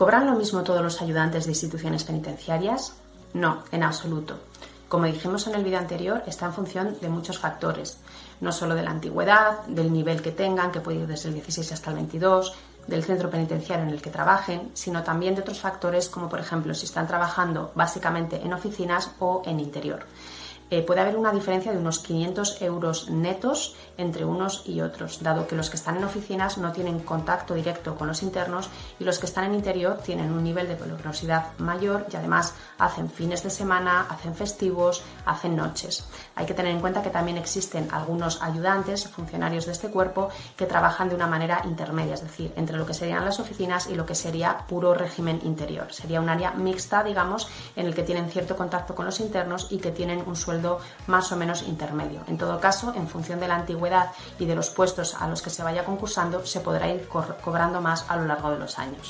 ¿Cobran lo mismo todos los ayudantes de instituciones penitenciarias? No, en absoluto. Como dijimos en el vídeo anterior, está en función de muchos factores, no solo de la antigüedad, del nivel que tengan, que puede ir desde el 16 hasta el 22, del centro penitenciario en el que trabajen, sino también de otros factores como por ejemplo si están trabajando básicamente en oficinas o en interior. Eh, puede haber una diferencia de unos 500 euros netos entre unos y otros, dado que los que están en oficinas no tienen contacto directo con los internos y los que están en interior tienen un nivel de peligrosidad mayor y además hacen fines de semana, hacen festivos, hacen noches. Hay que tener en cuenta que también existen algunos ayudantes, funcionarios de este cuerpo, que trabajan de una manera intermedia, es decir, entre lo que serían las oficinas y lo que sería puro régimen interior. Sería un área mixta, digamos, en el que tienen cierto contacto con los internos y que tienen un sueldo más o menos intermedio. En todo caso, en función de la antigüedad y de los puestos a los que se vaya concursando, se podrá ir cobrando más a lo largo de los años.